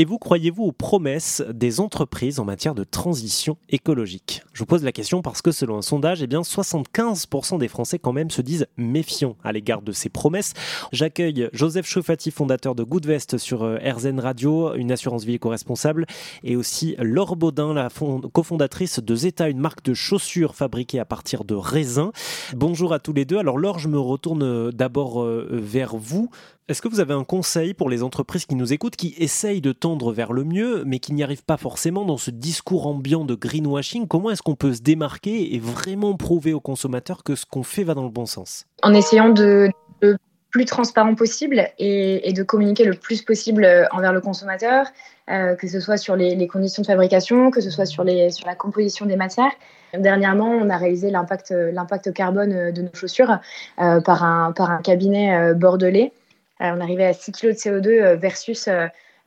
Et vous croyez-vous aux promesses des entreprises en matière de transition écologique? Je vous pose la question parce que selon un sondage, eh bien 75% des Français quand même se disent méfiants à l'égard de ces promesses. J'accueille Joseph Chauffati, fondateur de Goodvest sur euh, RZN Radio, une assurance vie éco-responsable, et aussi Laure Baudin, la cofondatrice de Zeta, une marque de chaussures fabriquée à partir de raisins. Bonjour à tous les deux. Alors Laure, je me retourne euh, d'abord euh, vers vous. Est-ce que vous avez un conseil pour les entreprises qui nous écoutent, qui essayent de tendre vers le mieux, mais qui n'y arrivent pas forcément dans ce discours ambiant de greenwashing? Comment est-ce qu'on peut se démarquer et vraiment prouver aux consommateurs que ce qu'on fait va dans le bon sens? En essayant de, le plus transparent possible et, de communiquer le plus possible euh, envers le consommateur, euh, que ce soit sur les, conditions de fabrication, que ce soit sur, la composition des matières. Dernièrement, on a réalisé l'impact, l'impact carbone de nos chaussures euh, par, un, par un cabinet bordelais. euh, on arrivait à 6 kg de CO2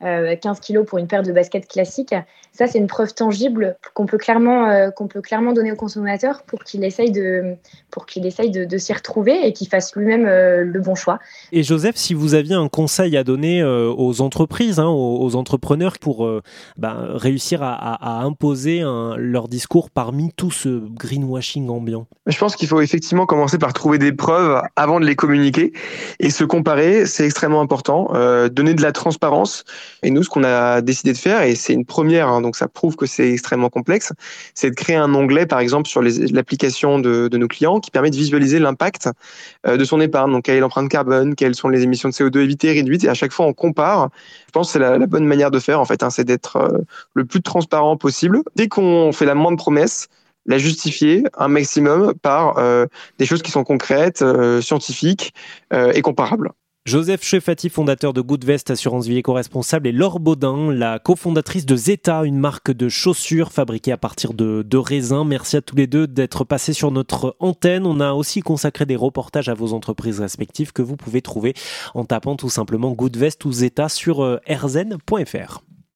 euh, versus 15 euh, kg pour une paire de baskets classiques. Ça, c'est une preuve tangible qu'on peut clairement qu'on peut clairement donner au consommateur pour qu'il essaye de pour qu'il essaye de, s'y retrouver et qu'il fasse lui-même le bon choix. Et Joseph, si vous aviez un conseil à donner aux entreprises, hein, aux, entrepreneurs pour ben, réussir à, imposer leur discours parmi tout ce greenwashing ambiant, je pense qu'il faut effectivement commencer par trouver des preuves avant de les communiquer et se comparer, c'est extrêmement important. Euh, donner de la transparence. Et nous, ce qu'on a décidé de faire, et c'est une première, hein, donc ça prouve que c'est extrêmement complexe, c'est de créer un onglet, par exemple, sur l'application de, nos clients qui permet de visualiser l'impact euh, de son épargne. Donc, quelle est l'empreinte carbone, quelles sont les émissions de CO2 évitées, réduites. Et à chaque fois, on compare. Je pense que c'est la, bonne manière de faire, en fait, hein, c'est d'être euh, le plus transparent possible. Dès qu'on fait la moindre promesse, la justifier un maximum par euh, des choses qui sont concrètes, scientifiques et comparables. Joseph Chefati, fondateur de Goodvest Assurance Vie éco-responsable, et Laure Baudin, la cofondatrice de Zeta, une marque de chaussures fabriquée à partir de, de raisins. Merci à tous les deux d'être passés sur notre antenne. On a aussi consacré des reportages à vos entreprises respectives que vous pouvez trouver en tapant tout simplement Goodvest ou Zeta sur rzn.fr.